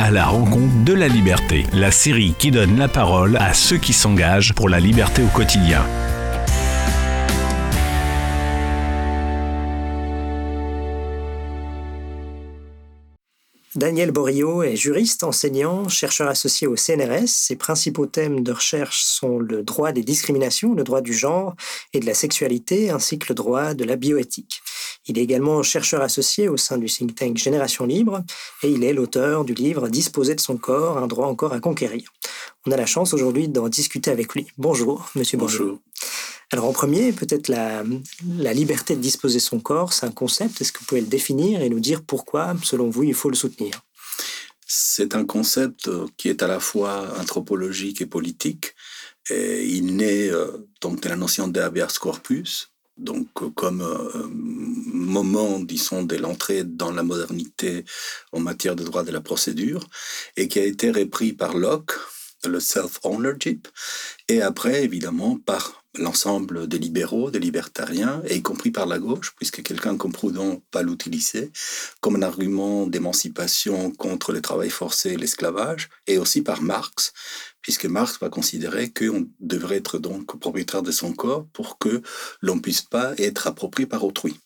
à la rencontre de la liberté, la série qui donne la parole à ceux qui s'engagent pour la liberté au quotidien. Daniel Borio est juriste, enseignant, chercheur associé au CNRS. Ses principaux thèmes de recherche sont le droit des discriminations, le droit du genre et de la sexualité, ainsi que le droit de la bioéthique. Il est également chercheur associé au sein du think tank Génération Libre et il est l'auteur du livre Disposer de son corps, un droit encore à conquérir. On a la chance aujourd'hui d'en discuter avec lui. Bonjour, monsieur Bonjour. Alors en premier, peut-être la, la, liberté de disposer son corps, c'est un concept. Est-ce que vous pouvez le définir et nous dire pourquoi, selon vous, il faut le soutenir? C'est un concept euh, qui est à la fois anthropologique et politique. Et il naît euh, donc de la notion d'habeas corpus, donc euh, comme moment, disons, de l'entrée dans la modernité en matière de droit de la procédure, et qui a été repris par Locke, le self-ownership, et après, évidemment, par l'ensemble des libéraux, des libertariens, et y compris par la gauche, puisque quelqu'un comme Proudhon pas l'utiliser, comme un argument d'émancipation contre le travail forcé et l'esclavage, et aussi par Marx, puisque Marx va considérer qu'on devrait être donc propriétaire de son corps pour que l'on puisse pas être approprié par autrui.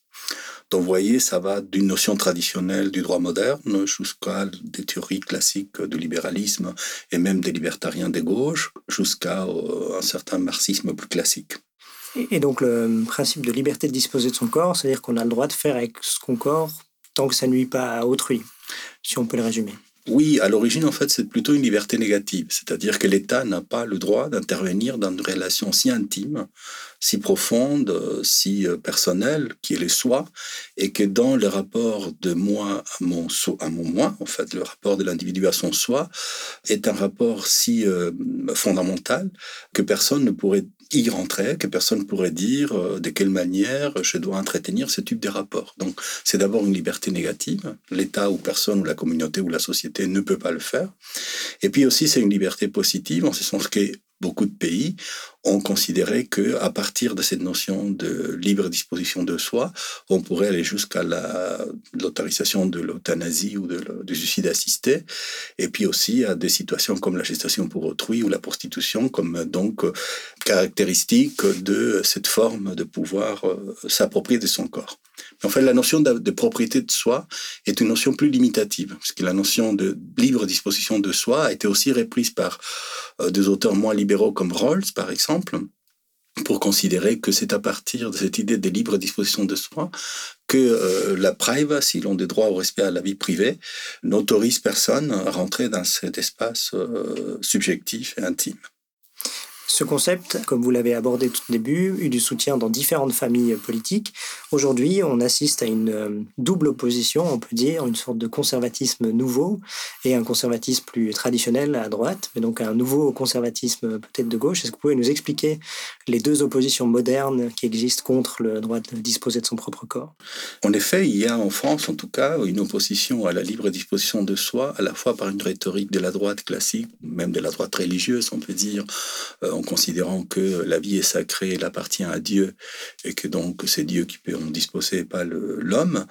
Donc, vous voyez, ça va d'une notion traditionnelle du droit moderne jusqu'à des théories classiques du libéralisme et même des libertariens des gauches, jusqu'à euh, un certain marxisme plus classique. Et donc, le principe de liberté de disposer de son corps, c'est-à-dire qu'on a le droit de faire avec son corps tant que ça ne nuit pas à autrui, si on peut le résumer. Oui, à l'origine, en fait, c'est plutôt une liberté négative, c'est-à-dire que l'État n'a pas le droit d'intervenir dans une relation si intime, si profonde, si euh, personnelle, qui est le soi, et que dans le rapport de moi à mon, à mon moi, en fait, le rapport de l'individu à son soi, est un rapport si euh, fondamental que personne ne pourrait y rentrer, que personne ne pourrait dire euh, de quelle manière je dois entretenir ce type de rapport. Donc, c'est d'abord une liberté négative. L'État ou personne ou la communauté ou la société ne peut pas le faire. Et puis aussi, c'est une liberté positive en ce sens que beaucoup de pays ont considéré que à partir de cette notion de libre disposition de soi, on pourrait aller jusqu'à l'autorisation de l'euthanasie ou de, du suicide assisté, et puis aussi à des situations comme la gestation pour autrui ou la prostitution comme donc caractéristique de cette forme de pouvoir euh, s'approprier de son corps. En fait, la notion de, propriété de soi est une notion plus limitative, parce que la notion de libre disposition de soi a été aussi reprise par euh, des auteurs moins libéraux comme Rawls, par exemple, pour considérer que c'est à partir de cette idée de libre disposition de soi que euh, la privacy, l'on des droits au respect à la vie privée, n'autorise personne à rentrer dans cet espace euh, subjectif et intime. Ce concept, comme vous l'avez abordé tout au début, eut du soutien dans différentes familles politiques. Aujourd'hui, on assiste à une euh, double opposition, on peut dire, une sorte de conservatisme nouveau et un conservatisme plus traditionnel à droite, mais donc un nouveau conservatisme peut-être de gauche. Est-ce que vous pouvez nous expliquer les deux oppositions modernes qui existent contre le droit de disposer de son propre corps? En effet, il y a en France, en tout cas, une opposition à la libre disposition de soi, à la fois par une rhétorique de la droite classique, même de la droite religieuse, on peut dire, euh, en considérant que la vie est sacrée, elle appartient à Dieu, et que donc c'est Dieu qui peut en disposer, pas l'homme.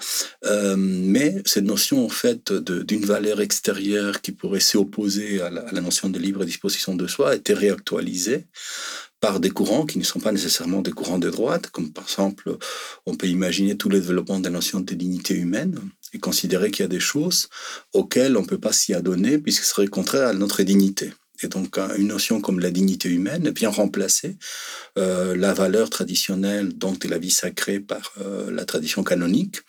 Euh, mais cette notion, en fait, d'une valeur extérieure qui pourrait s'opposer à, à, la notion de libre disposition de soi a été réactualisée par des courants qui ne sont pas nécessairement des courants de droite, comme par exemple, on peut imaginer tout le développement de la notion de dignité humaine et considérer qu'il y a des choses auxquelles on ne peut pas s'y adonner puisque ce serait contraire à notre dignité. Et donc, une notion comme la dignité humaine vient remplacer euh, la valeur traditionnelle donc de la vie sacrée par euh, la tradition canonique,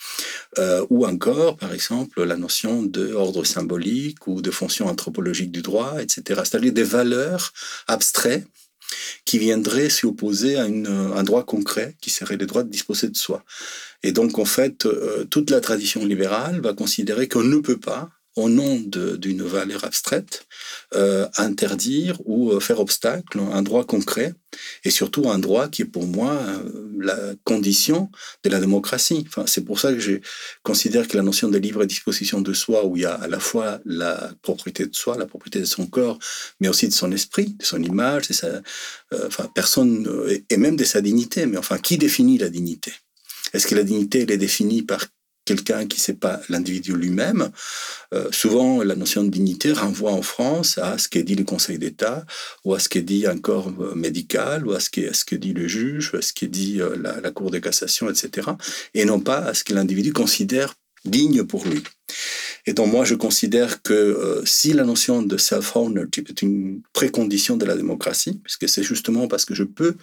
euh, ou encore, par exemple, la notion d'ordre symbolique ou de fonction anthropologique du droit, etc. C'est-à-dire des valeurs abstraites qui viendraient s'y opposer à un droit concret qui serait le droit de disposer de soi. Et donc, en fait, toute la tradition libérale va considérer qu'on ne peut pas au nom d'une valeur abstraite, euh, interdire ou euh, faire obstacle à un droit concret, et surtout un droit qui est pour moi euh, la condition de la démocratie. Enfin, c'est pour ça que je considère que la notion de libre disposition de soi, où il y a à la fois la propriété de soi, la propriété de son corps, mais aussi de son esprit, de son image, de sa, personne, et même de sa dignité, mais enfin, qui définit la dignité? Est-ce que la dignité, elle est définie par quelqu'un qui sait pas l'individu lui-même. Euh, souvent, la notion de dignité renvoie en France à ce qu'est dit le Conseil d'État, ou à ce qu'est dit un corps euh, médical, ou à ce qu'est dit le juge, ou à ce qu'est dit euh, la Cour de cassation, etc. Et non pas à ce que l'individu considère digne pour lui. Et donc moi, je considère que euh, si la notion de self-ownership est une précondition de la démocratie, puisque c'est justement parce que je peux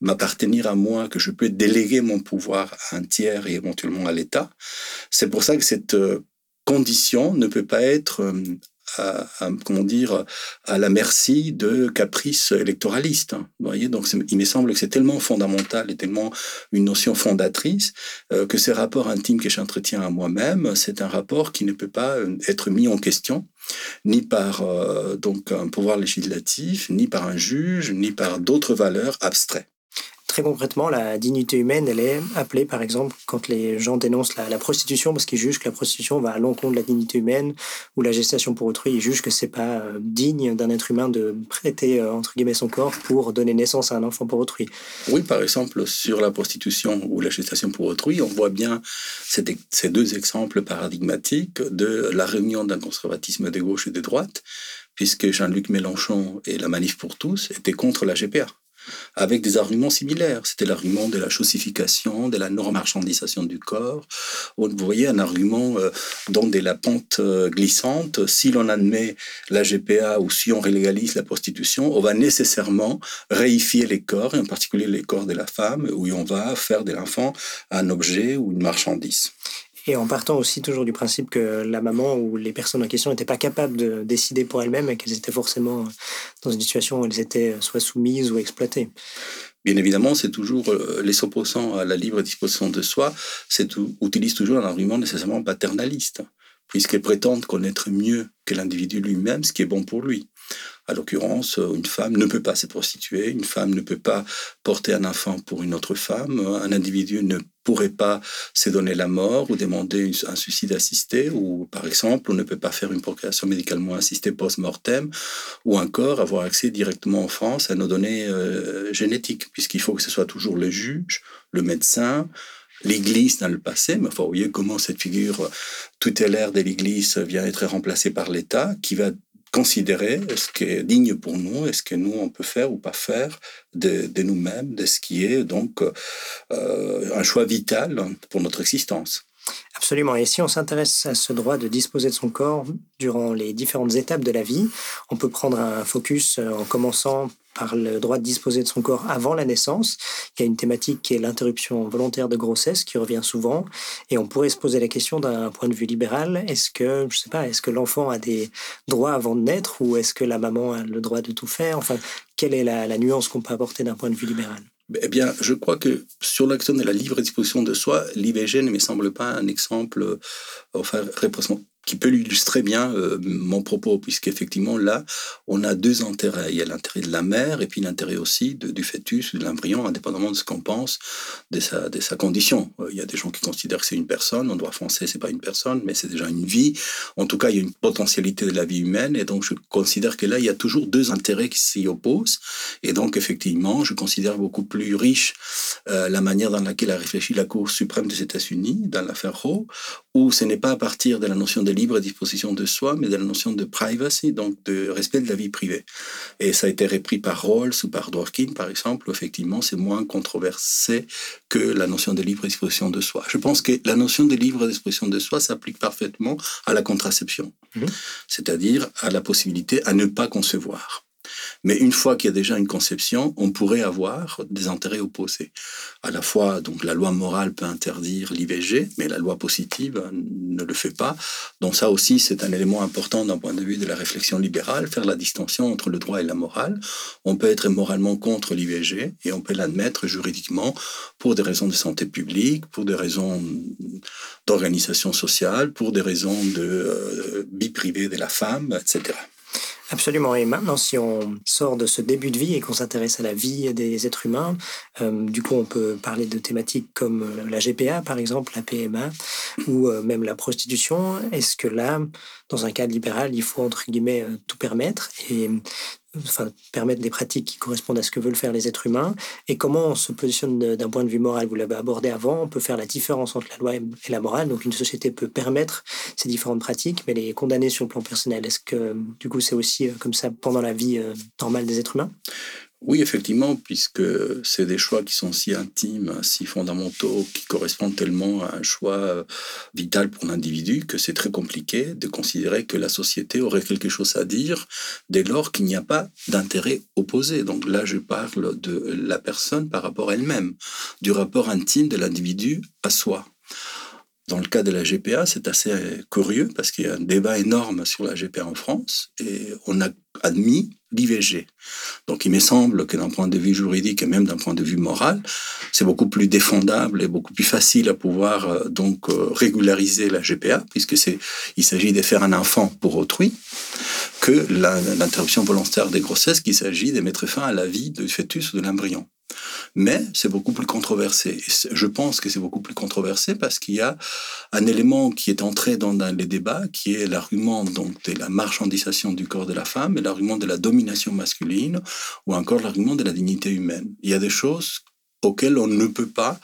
m'appartenir à moi, que je peux déléguer mon pouvoir à un tiers et éventuellement à l'État, c'est pour ça que cette euh, condition ne peut pas être à, comment dire, à la merci de caprices électoralistes. Hein. voyez, donc il me semble que c'est tellement fondamental et tellement une notion fondatrice euh, que ces rapports intimes que j'entretiens à moi-même, c'est un rapport qui ne peut pas euh, être mis en question ni par euh, donc un pouvoir législatif, ni par un juge, ni par d'autres valeurs abstraites. Très concrètement, la dignité humaine, elle est appelée, par exemple, quand les gens dénoncent la, prostitution, parce qu'ils jugent que la prostitution va à l'encontre de la dignité humaine, ou la gestation pour autrui, ils jugent que c'est pas euh, digne d'un être humain de prêter, euh, entre guillemets, son corps pour donner naissance à un enfant pour autrui. Oui, par exemple, sur la prostitution ou la gestation pour autrui, on voit bien ces deux exemples paradigmatiques de la réunion d'un conservatisme de gauche et de droite, puisque Jean-Luc Mélenchon et la Manif pour tous étaient contre la GPA avec des arguments similaires. C'était l'argument de la chaussification, de la non-marchandisation du corps. Vous voyez un argument euh, dont de la pente euh, glissante. Si l'on admet la GPA ou si on rélégalise la prostitution, on va nécessairement réifier les corps, et en particulier les corps de la femme, où on va faire de l'enfant un objet ou une marchandise. Et en partant aussi toujours du principe que la maman ou les personnes en question n'étaient pas capables de décider pour elles-mêmes et qu'elles étaient forcément dans une situation où elles étaient soit soumises ou exploitées. Bien évidemment, c'est toujours euh, les opposants à la libre disposition de soi, c'est utilisent toujours un argument nécessairement paternaliste, puisqu'elles prétendent connaître mieux que l'individu lui-même ce qui est bon pour lui. À l'occurrence, une femme ne peut pas se prostituer, une femme ne peut pas porter un enfant pour une autre femme, un individu ne pourrait pas se donner la mort ou demander un suicide assisté, ou par exemple, on ne peut pas faire une procréation médicalement assistée post-mortem, ou encore avoir accès directement en France à nos données euh, génétiques, puisqu'il faut que ce soit toujours le juge, le médecin, l'Église dans le passé, mais vous voyez comment cette figure tutélaire de l'Église vient être remplacée par l'État, qui va considérer ce qui est digne pour nous et ce que nous, on peut faire ou pas faire de, de nous-mêmes, de ce qui est donc euh, un choix vital pour notre existence. Absolument. Et si on s'intéresse à ce droit de disposer de son corps durant les différentes étapes de la vie, on peut prendre un focus euh, en commençant par le droit de disposer de son corps avant la naissance. Il y a une thématique qui est l'interruption volontaire de grossesse qui revient souvent. Et on pourrait se poser la question d'un point de vue libéral. Est-ce que, je sais pas, est-ce que l'enfant a des droits avant de naître ou est-ce que la maman a le droit de tout faire? Enfin, quelle est la, la nuance qu'on peut apporter d'un point de vue libéral? Eh bien, je crois que sur l'action de la libre disposition de soi, l'IVG ne me semble pas un exemple, euh, enfin, qui peut illustrer bien euh, mon propos, puisqu'effectivement, là, on a deux intérêts. Il y a l'intérêt de la mère et puis l'intérêt aussi du fœtus de l'embryon, indépendamment de ce qu'on pense de sa, de sa condition. Euh, il y a des gens qui considèrent que c'est une personne, en droit français, c'est pas une personne, mais c'est déjà une vie. En tout cas, il y a une potentialité de la vie humaine, et donc je considère que là, il y a toujours deux intérêts qui s'y opposent. Et donc, effectivement, je considère beaucoup plus riche euh, la manière dans laquelle a réfléchi la Cour suprême des États-Unis dans l'affaire Roe, où ce n'est pas à partir de la notion de libre disposition de soi, mais de la notion de privacy, donc de respect de la vie privée. Et ça a été repris par Rawls ou par Dworkin, par exemple, où effectivement c'est moins controversé que la notion de libre disposition de soi. Je pense que la notion de libre disposition de soi s'applique parfaitement à la contraception, mmh. c'est-à-dire à la possibilité à ne pas concevoir. Mais une fois qu'il y a déjà une conception, on pourrait avoir des intérêts opposés. À la fois, donc la loi morale peut interdire l'IVG, mais la loi positive ne le fait pas. Donc ça aussi, c'est un élément important d'un point de vue de la réflexion libérale, faire la distinction entre le droit et la morale. On peut être moralement contre l'IVG et on peut l'admettre juridiquement pour des raisons de santé publique, pour des raisons d'organisation sociale, pour des raisons de euh, vie privée de la femme, etc. Absolument. Et maintenant, si on sort de ce début de vie et qu'on s'intéresse à la vie des êtres humains, euh, du coup, on peut parler de thématiques comme euh, la GPA, par exemple, la PMA, ou euh, même la prostitution. Est-ce que là, dans un cadre libéral, il faut, entre guillemets, tout permettre? Et enfin, permettre des pratiques qui correspondent à ce que veulent faire les êtres humains et comment on se positionne d'un point de vue moral? Vous l'avez abordé avant, on peut faire la différence entre la loi et la morale. Donc une société peut permettre ces différentes pratiques, mais les condamner sur le plan personnel. Est-ce que du coup c'est aussi euh, comme ça pendant la vie euh, normale des êtres humains? Oui, effectivement, puisque c'est des choix qui sont si intimes, si fondamentaux, qui correspondent tellement à un choix euh, vital pour l'individu que c'est très compliqué de considérer que la société aurait quelque chose à dire dès lors qu'il n'y a pas d'intérêt opposé. Donc là, je parle de la personne par rapport à elle-même, du rapport intime de l'individu à soi. Dans le cas de la GPA, c'est assez curieux parce qu'il y a un débat énorme sur la GPA en France et on a admis l'IVG. Donc il me semble que d'un point de vue juridique et même d'un point de vue moral, c'est beaucoup plus défendable et beaucoup plus facile à pouvoir euh, donc euh, régulariser la GPA puisque c'est il s'agit de faire un enfant pour autrui que l'interruption volontaire des grossesses qu'il s'agit de mettre fin à la vie du fœtus ou de l'embryon. Mais c'est beaucoup plus controversé. Je pense que c'est beaucoup plus controversé parce qu'il y a un élément qui est entré dans, les débats, qui est l'argument donc de la marchandisation du corps de la femme l'argument de la domination masculine ou encore l'argument de la dignité humaine. Il y a des choses auquel on ne peut pas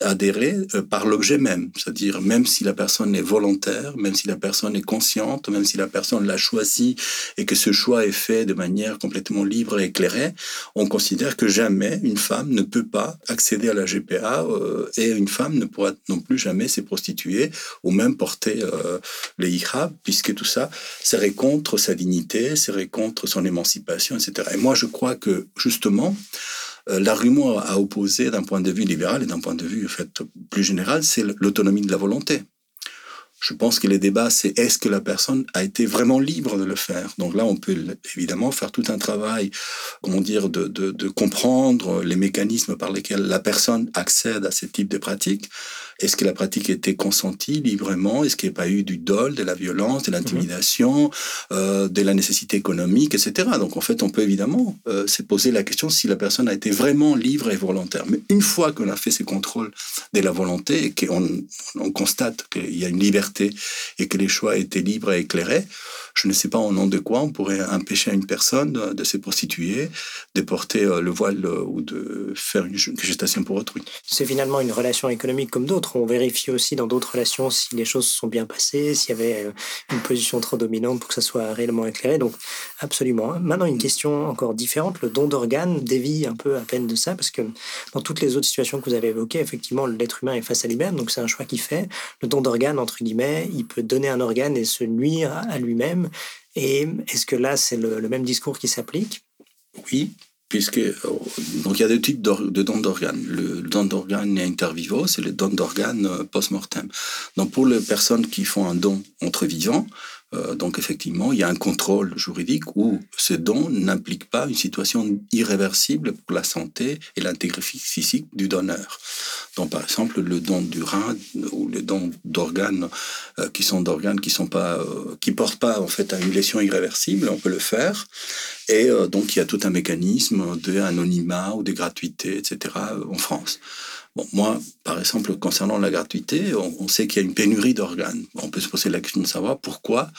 adhérer euh, par l'objet même. C'est-à-dire, même si la personne est volontaire, même si la personne est consciente, même si la personne l'a choisi et que ce choix est fait de manière complètement libre et éclairée, on considère que jamais une femme ne peut pas accéder à la GPA euh, et une femme ne pourra non plus jamais se prostituer ou même porter euh, les hijab, puisque tout ça serait contre sa dignité, serait contre son émancipation, etc. Et moi, je crois que, justement, l'argument à opposer d'un point de vue libéral et d'un point de vue en fait, plus général, c'est l'autonomie de la volonté. Je pense que les débats, c'est est-ce que la personne a été vraiment libre de le faire? Donc là, on peut évidemment faire tout un travail, comment dire, de, de, de comprendre les mécanismes par lesquels la personne accède à ce type de pratiques. Est-ce que la pratique était consentie librement? Est-ce qu'il n'y a pas eu du dol, de la violence, de l'intimidation, euh, de la nécessité économique, etc. Donc en fait, on peut évidemment euh, se poser la question si la personne a été vraiment libre et volontaire. Mais une fois qu'on a fait ces contrôles de la volonté et qu'on on constate qu'il y a une liberté et que les choix étaient libres et éclairés, je ne sais pas au nom de quoi on pourrait empêcher une personne de, se prostituer, de porter euh, le voile euh, ou de faire une gestation pour autrui. C'est finalement une relation économique comme d'autres. On vérifie aussi dans d'autres relations si les choses se sont bien passées, s'il y avait euh, une position trop dominante pour que ça soit réellement éclairé. Donc, absolument. Maintenant, une question encore différente. Le don d'organes dévie un peu à peine de ça parce que dans toutes les autres situations que vous avez évoquées, effectivement, l'être humain est face à lui-même. Donc, c'est un choix qu'il fait. Le don d'organes, entre guillemets, il peut donner un organe et se nuire à lui-même et est-ce que là, c'est le, même discours qui s'applique? Oui, puisque euh, donc il y a deux types de dons d'organes. Le don d'organes inter vivo, c'est le don d'organes euh, post-mortem. Donc pour les personnes qui font un don entre vivants, euh, donc effectivement, il y a un contrôle juridique où ce don n'implique pas une situation irréversible pour la santé et l'intégrité physique du donneur. Donc par exemple, le don du rein ou le don d'organes euh, qui sont d'organes qui sont pas euh, qui portent pas en fait à une lésion irréversible, on peut le faire. Et donc il y a tout un mécanisme d'anonymat ou de gratuité, etc. en France. Bon, moi, par exemple, concernant la gratuité, on, sait qu'il y a une pénurie d'organes. On peut se poser la question de savoir pourquoi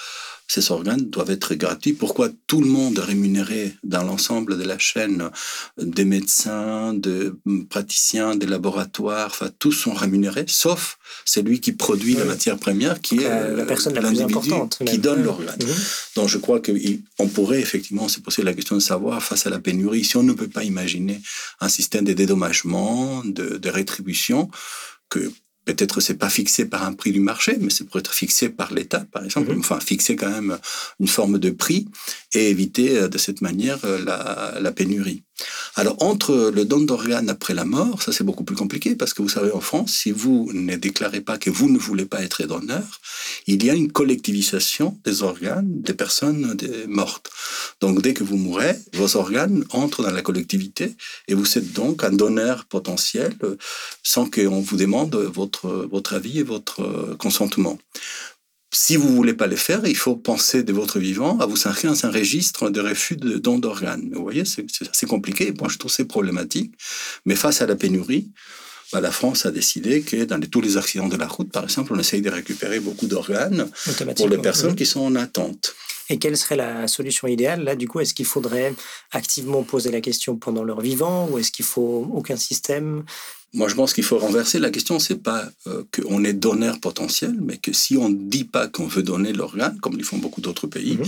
ces organes doivent être gratuits. Pourquoi tout le monde est rémunéré dans l'ensemble de la chaîne? Des médecins, des praticiens, des laboratoires, enfin tous sont rémunérés, sauf celui qui produit la matière première, qui est la personne la plus importante, qui donne l'organe. Mhm. Donc je crois qu'on pourrait effectivement se poser la question de savoir, face à la pénurie, si on ne peut pas imaginer un système de dédommagement, de, de rétribution, que peut-être c'est pas fixé par un prix du marché, mais c'est pour être fixé par l'État, par exemple. Mhm. Enfin, fixer quand même une forme de prix et éviter euh, de cette manière euh, la, la pénurie. Alors, entre le don d'organes après la mort, ça c'est beaucoup plus compliqué parce que vous savez, en France, si vous ne déclarez pas que vous ne voulez pas être donneur, il y a une collectivisation des organes des personnes mortes. Donc, dès que vous mourrez, vos organes entrent dans la collectivité et vous êtes donc un donneur potentiel euh, sans qu'on vous demande votre, votre avis et votre consentement si vous voulez pas les faire, il faut penser de votre vivant à vous inscrire dans un registre de refus de dons d'organes. Vous voyez, c'est assez compliqué. Moi, je trouve c'est problématique. Mais face à la pénurie, bah, la France a décidé que dans tous les accidents de la route, par exemple, on essaye de récupérer beaucoup d'organes pour les personnes qui sont en attente. Et quelle serait la solution idéale? Là, du coup, est-ce qu'il faudrait activement poser la question pendant leur vivant ou est-ce qu'il faut aucun système? Moi, je pense qu'il faut renverser la question. C'est pas euh, qu'on est donneur potentiel, mais que si on ne dit pas qu'on veut donner l'organe, comme le font beaucoup d'autres pays, mhm.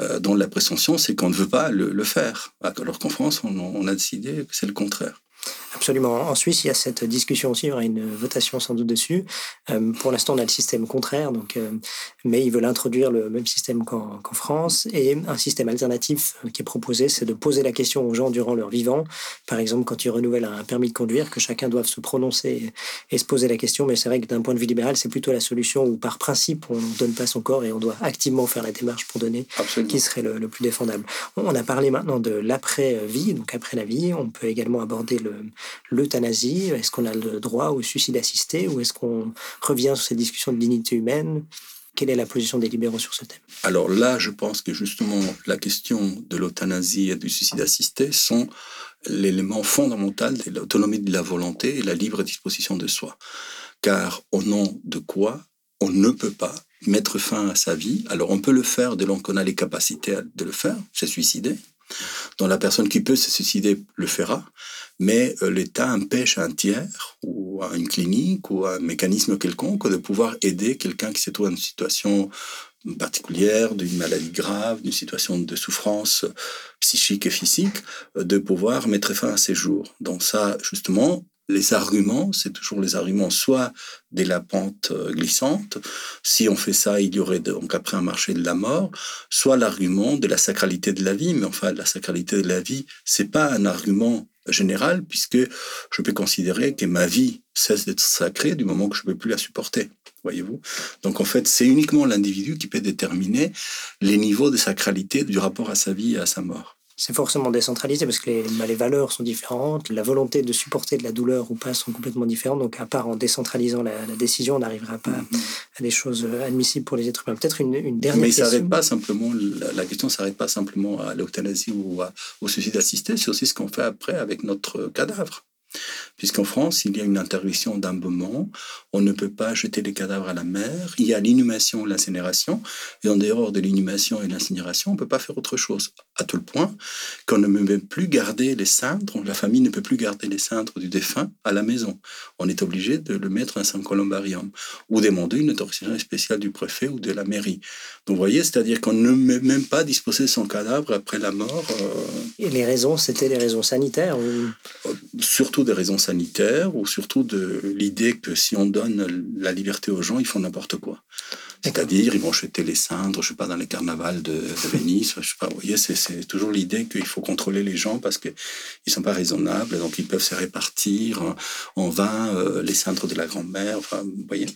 euh, dont la présomption, c'est qu'on ne veut pas le, faire. Alors qu'en France, on, a décidé que c'est le contraire. Absolument. En Suisse, il y a cette discussion aussi, il y aura une votation sans doute dessus. Euh, pour l'instant, on a le système contraire, donc, euh, mais ils veulent introduire le même système qu'en France. Et un système alternatif qui est proposé, c'est de poser la question aux gens durant leur vivant. Par exemple, quand ils renouvellent un permis de conduire, que chacun doive se prononcer et se poser la question. Mais c'est vrai que d'un point de vue libéral, c'est plutôt la solution où, par principe, on ne donne pas son corps et on doit activement faire la démarche pour donner, qui serait le, le plus défendable. On a parlé maintenant de l'après-vie, donc après la vie. On peut également aborder le l'euthanasie Est-ce qu'on a le droit au suicide assisté ou est-ce qu'on revient sur cette discussion de dignité humaine? Quelle est la position des libéraux sur ce thème? Alors là, je pense que justement, la question de l'euthanasie et du suicide assisté sont l'élément fondamental de l'autonomie de la volonté et la libre disposition de soi. Car au nom de quoi on ne peut pas mettre fin à sa vie? Alors on peut le faire dès lors qu'on a les capacités de le faire, se suicider. Donc la personne qui peut se suicider le fera, mais euh, l'État empêche un tiers ou à une clinique ou à un mécanisme quelconque de pouvoir aider quelqu'un qui se trouve dans une situation particulière, d'une maladie grave, d'une situation de souffrance psychique et physique, euh, de pouvoir mettre fin à ses jours. Donc ça, justement, les arguments, c'est toujours les arguments soit de la pente euh, glissante, si on fait ça, il y aurait donc après un marché de la mort, soit l'argument de la sacralité de la vie, mais enfin la sacralité de la vie, c'est pas un argument général puisque je peux considérer que ma vie cesse d'être sacrée du moment que je ne peux plus la supporter. Voyez-vous Donc en fait, c'est uniquement l'individu qui peut déterminer les niveaux de sacralité du rapport à sa vie et à sa mort c'est forcément décentralisé parce que les, bah, les, valeurs sont différentes, la volonté de supporter de la douleur ou pas sont complètement différentes. Donc, à part en décentralisant la, décision, on n'arrivera pas mm-hmm. à des choses admissibles pour les êtres humains. Peut-être une, une, dernière Mais question. Mais pas simplement, la, la question ne s'arrête pas simplement à l'euthanasie ou au suicide assisté, c'est aussi ce qu'on fait après avec notre cadavre. Puisqu'en France, il y a une interdiction d'un moment, on ne peut pas jeter les cadavres à la mer, il y a l'inhumation, l'incinération, et en dehors de l'inhumation et l'incinération, on ne peut pas faire autre chose. À tout le point qu'on ne peut même plus garder les cendres, la famille ne peut plus garder les cendres du défunt à la maison. On est obligé de le mettre dans un columbarium ou demander une autorisation spéciale du préfet ou de la mairie. Donc vous voyez, c'est-à-dire qu'on ne peut même pas disposer son cadavre après la mort. Euh, et les raisons, c'était les raisons sanitaires ou... Euh, surtout des raisons sanitaires ou surtout de l'idée que si on donne la liberté aux gens, ils font n'importe quoi. C'est-à-dire, ils vont jeter les cendres, je sais pas, dans les carnavals de, Venise. Je sais pas, vous voyez, c'est toujours l'idée qu'il faut contrôler les gens parce qu'ils ne sont pas raisonnables, donc ils peuvent se répartir en vain euh, les cendres de la grand-mère. Enfin, vous voyez.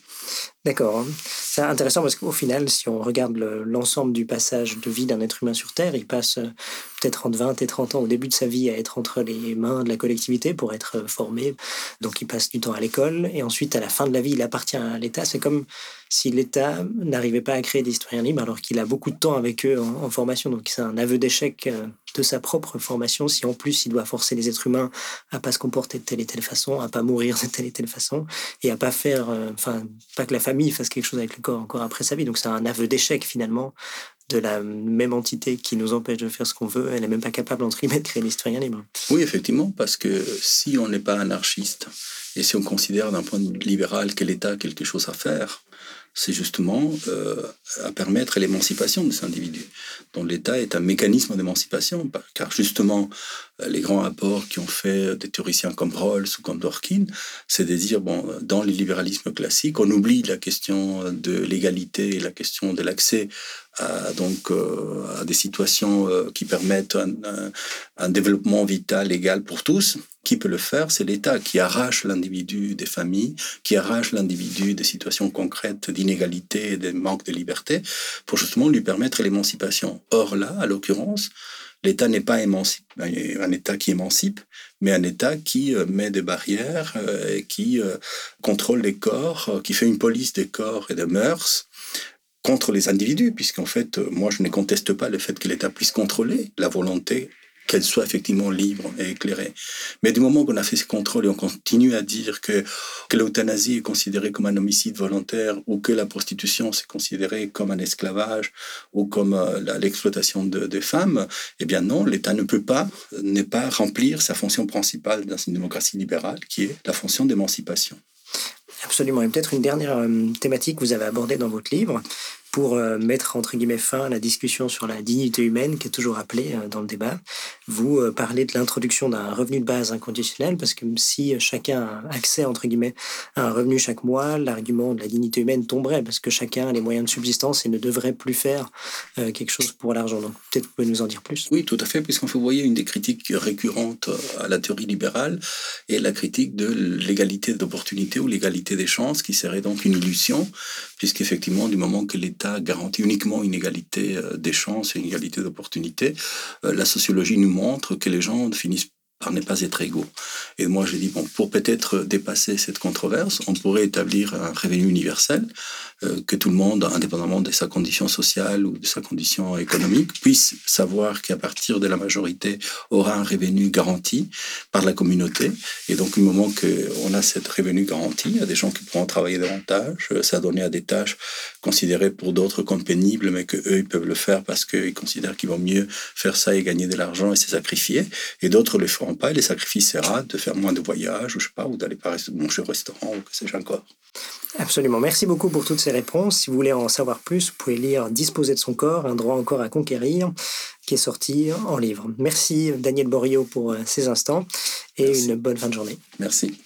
D'accord. C'est intéressant parce qu'au final, si on regarde l'ensemble du passage de vie d'un être humain sur Terre, il passe euh, peut-être entre 20 et 30 ans au début de sa vie à être entre les mains de la collectivité pour être euh, formé. Donc il passe du temps à l'école et ensuite à la fin de la vie, il appartient à l'État. C'est comme si l'État n'arrivait pas à créer des citoyens libres alors qu'il a beaucoup de temps avec eux en, formation. Donc c'est un aveu d'échec euh, de sa propre formation si en plus il doit forcer les êtres humains à pas se comporter de telle et telle façon, à pas mourir de telle et telle façon et à pas faire, euh, enfin pas que la famille fasse quelque chose avec le corps encore après sa vie. Donc c'est un aveu d'échec finalement de la même entité qui nous empêche de faire ce qu'on veut, elle n'est même pas capable, entre guillemets, de créer les citoyens libres. Oui, effectivement, parce que si on n'est pas anarchiste, et si on considère d'un point de vue libéral que l'État a quelque chose à faire, c'est justement euh, à permettre l'émancipation de ces individus. Donc l'État est un mécanisme d'émancipation, car justement, euh, les grands apports qui ont fait des théoriciens comme Rawls ou comme Dworkin, c'est de dire, bon, dans le libéralisme classique, on oublie la question de l'égalité et la question de l'accès à, donc, euh, à des situations qui permettent un, développement vital égal pour tous, qui peut le faire? C'est l'État qui arrache l'individu des familles, qui arrache l'individu des situations concrètes d'inégalité et de manque de liberté pour justement lui permettre l'émancipation. Or là, à l'occurrence, l'État n'est pas un État qui émancipe, mais un État qui euh, met des barrières, euh, et qui euh, contrôle les corps, qui fait une police des corps et des mœurs contre les individus, puisqu'en fait, moi, je ne conteste pas le fait que l'État puisse contrôler la volonté qu'elle soit effectivement libre et éclairée. Mais du moment qu'on a fait ce contrôle et on continue à dire que, l'euthanasie est considérée comme un homicide volontaire ou que la prostitution c'est considéré comme un esclavage ou comme euh, l'exploitation de, des femmes, eh bien non, l'État ne peut pas ne pas remplir sa fonction principale dans une démocratie libérale qui est la fonction d'émancipation. Absolument. Et peut-être une dernière euh, thématique que vous avez abordée dans votre livre, pour euh, mettre entre guillemets fin à la discussion sur la dignité humaine qui est toujours appelée euh, dans le débat. Vous euh, parlez de l'introduction d'un revenu de base inconditionnel parce que si chacun a accès entre guillemets à un revenu chaque mois, l'argument de la dignité humaine tomberait parce que chacun a les moyens de subsistance et ne devrait plus faire quelque chose pour l'argent. Donc peut-être vous pouvez nous en dire plus. Oui, tout à fait, puisqu'on vous voyez une des critiques récurrentes à la théorie libérale est la critique de l'égalité d'opportunité ou l'égalité des chances qui serait donc une illusion puisqu'effectivement du moment que l'État garantit uniquement une égalité euh, des chances et une égalité d'opportunités. Euh, la sociologie nous montre que les gens finissent par ne pas être égaux. Et moi, j'ai dit, bon, pour peut-être dépasser cette controverse, on pourrait établir un revenu universel, euh, que tout le monde, indépendamment de sa condition sociale ou de sa condition économique, puisse savoir qu'à partir de la majorité, aura un revenu garanti par la communauté. Et donc, au moment qu'on a cette revenu garanti, il y a des gens qui pourront travailler davantage, s'adonner à des tâches considérées pour d'autres comme pénibles, mais que eux ils peuvent le faire parce qu'ils considèrent qu'il vaut mieux faire ça et gagner de l'argent et se sacrifier. Et d'autres le feront pas et les sacrifices sera de faire moins de voyages, ou je sais pas, ou d'aller manger au restaurant, ou que sais-je encore. Absolument. Merci beaucoup pour toutes ces réponses. Si vous voulez en savoir plus, vous pouvez lire Disposer de son corps, un droit encore à conquérir, qui est sorti en livre. Merci Daniel Borio pour euh, ces instants et une bonne fin de journée. Merci.